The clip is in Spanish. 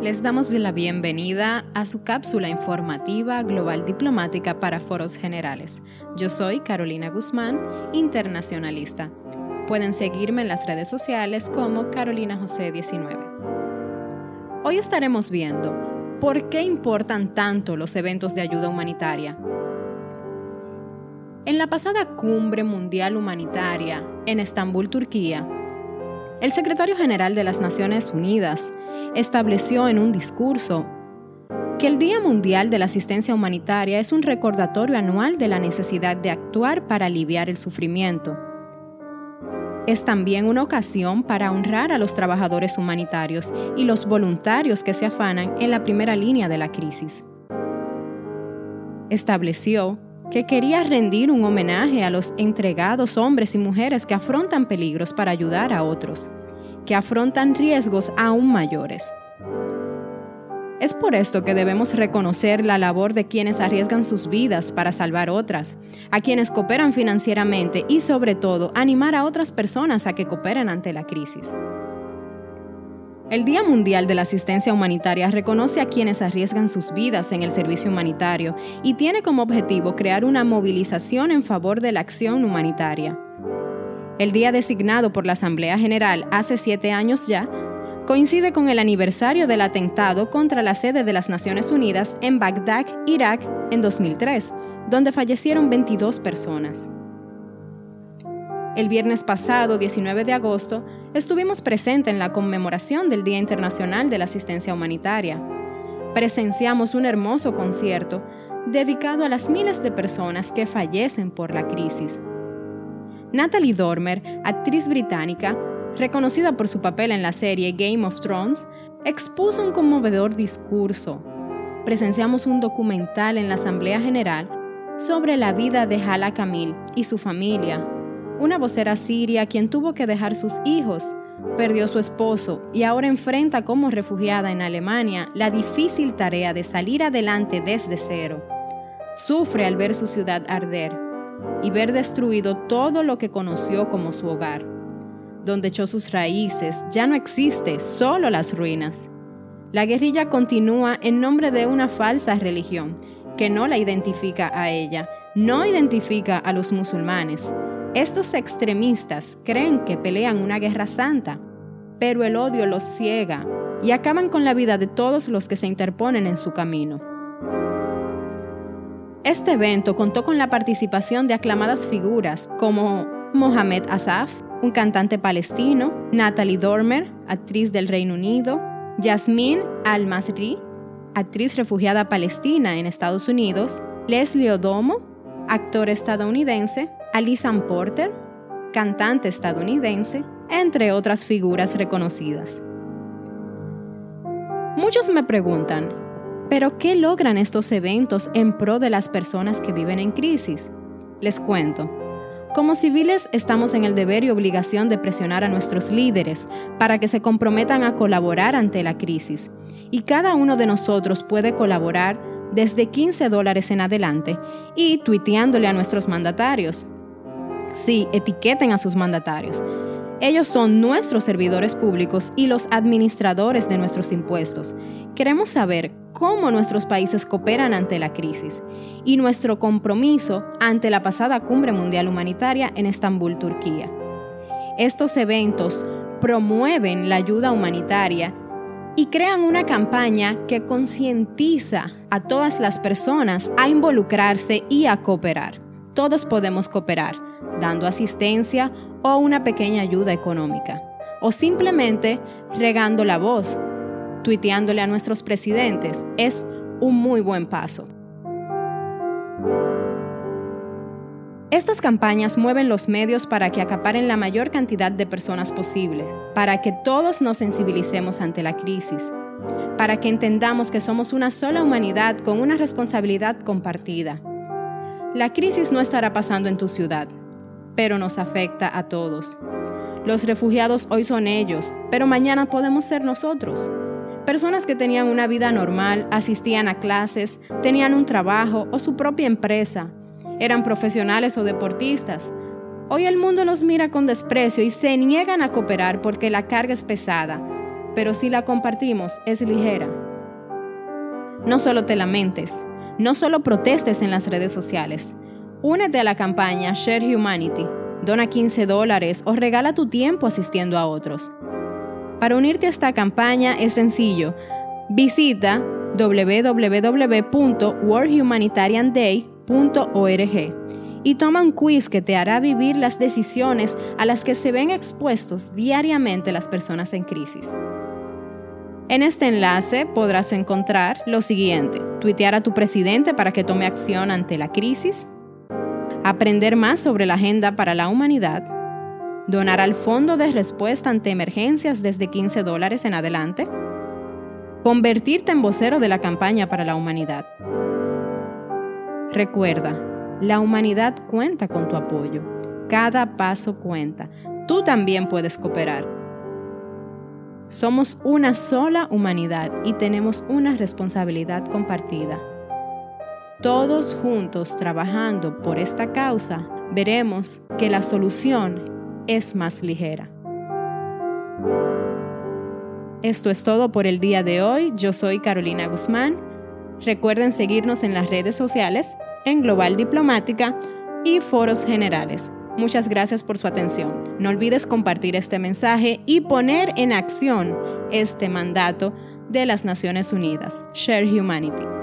Les damos la bienvenida a su cápsula informativa global diplomática para foros generales. Yo soy Carolina Guzmán, internacionalista. Pueden seguirme en las redes sociales como Carolina José 19. Hoy estaremos viendo por qué importan tanto los eventos de ayuda humanitaria. En la pasada cumbre mundial humanitaria en Estambul, Turquía, el secretario general de las Naciones Unidas estableció en un discurso que el Día Mundial de la Asistencia Humanitaria es un recordatorio anual de la necesidad de actuar para aliviar el sufrimiento. Es también una ocasión para honrar a los trabajadores humanitarios y los voluntarios que se afanan en la primera línea de la crisis. Estableció que quería rendir un homenaje a los entregados hombres y mujeres que afrontan peligros para ayudar a otros que afrontan riesgos aún mayores. Es por esto que debemos reconocer la labor de quienes arriesgan sus vidas para salvar otras, a quienes cooperan financieramente y sobre todo animar a otras personas a que cooperen ante la crisis. El Día Mundial de la Asistencia Humanitaria reconoce a quienes arriesgan sus vidas en el servicio humanitario y tiene como objetivo crear una movilización en favor de la acción humanitaria. El día designado por la Asamblea General hace siete años ya, coincide con el aniversario del atentado contra la sede de las Naciones Unidas en Bagdad, Irak, en 2003, donde fallecieron 22 personas. El viernes pasado, 19 de agosto, estuvimos presentes en la conmemoración del Día Internacional de la Asistencia Humanitaria. Presenciamos un hermoso concierto dedicado a las miles de personas que fallecen por la crisis Natalie Dormer, actriz británica, reconocida por su papel en la serie Game of Thrones, expuso un conmovedor discurso. Presenciamos un documental en la Asamblea General sobre la vida de Hala Kamil y su familia, una vocera siria quien tuvo que dejar sus hijos, perdió su esposo y ahora enfrenta como refugiada en Alemania la difícil tarea de salir adelante desde cero. Sufre al ver su ciudad arder y ver destruido todo lo que conoció como su hogar. Donde echó sus raíces, ya no existe, solo las ruinas. La guerrilla continúa en nombre de una falsa religión que no la identifica a ella, no identifica a los musulmanes. Estos extremistas creen que pelean una guerra santa, pero el odio los ciega y acaban con la vida de todos los que se interponen en su camino. Este evento contó con la participación de aclamadas figuras como Mohamed Asaf, un cantante palestino, Natalie Dormer, actriz del Reino Unido, Yasmin Al-Masri, actriz refugiada palestina en Estados Unidos, Leslie Odomo, actor estadounidense, Alisan Porter, cantante estadounidense, entre otras figuras reconocidas. Muchos me preguntan, pero ¿qué logran estos eventos en pro de las personas que viven en crisis? Les cuento. Como civiles estamos en el deber y obligación de presionar a nuestros líderes para que se comprometan a colaborar ante la crisis. Y cada uno de nosotros puede colaborar desde 15 dólares en adelante y tuiteándole a nuestros mandatarios. Sí, etiqueten a sus mandatarios. Ellos son nuestros servidores públicos y los administradores de nuestros impuestos. Queremos saber cómo nuestros países cooperan ante la crisis y nuestro compromiso ante la pasada Cumbre Mundial Humanitaria en Estambul, Turquía. Estos eventos promueven la ayuda humanitaria y crean una campaña que concientiza a todas las personas a involucrarse y a cooperar. Todos podemos cooperar, dando asistencia o una pequeña ayuda económica, o simplemente regando la voz tuiteándole a nuestros presidentes es un muy buen paso. Estas campañas mueven los medios para que acaparen la mayor cantidad de personas posible, para que todos nos sensibilicemos ante la crisis, para que entendamos que somos una sola humanidad con una responsabilidad compartida. La crisis no estará pasando en tu ciudad, pero nos afecta a todos. Los refugiados hoy son ellos, pero mañana podemos ser nosotros. Personas que tenían una vida normal, asistían a clases, tenían un trabajo o su propia empresa, eran profesionales o deportistas. Hoy el mundo los mira con desprecio y se niegan a cooperar porque la carga es pesada. pero si la compartimos es ligera. No solo te lamentes, no solo protestes en las redes sociales. Únete a la campaña Share Humanity. Dona 15 dólares o regala tu tiempo asistiendo a otros. Para unirte a esta campaña es sencillo. Visita www.worldhumanitarianday.org y toma un quiz que te hará vivir las decisiones a las que se ven expuestos diariamente las personas en crisis. En este enlace podrás encontrar lo siguiente, tuitear a tu presidente para que tome acción ante la crisis, aprender más sobre la agenda para la humanidad, donar al Fondo de Respuesta ante Emergencias desde 15 dólares en adelante, convertirte en vocero de la campaña para la humanidad. Recuerda, la humanidad cuenta con tu apoyo. Cada paso cuenta. Tú también puedes cooperar. Somos una sola humanidad y tenemos una responsabilidad compartida. Todos juntos trabajando por esta causa, veremos que la solución es más ligera. Esto es todo por el día de hoy. Yo soy Carolina Guzmán. Recuerden seguirnos en las redes sociales, en Global Diplomática y foros generales. Muchas gracias por su atención. No olvides compartir este mensaje y poner en acción este mandato de las Naciones Unidas. Share Humanity.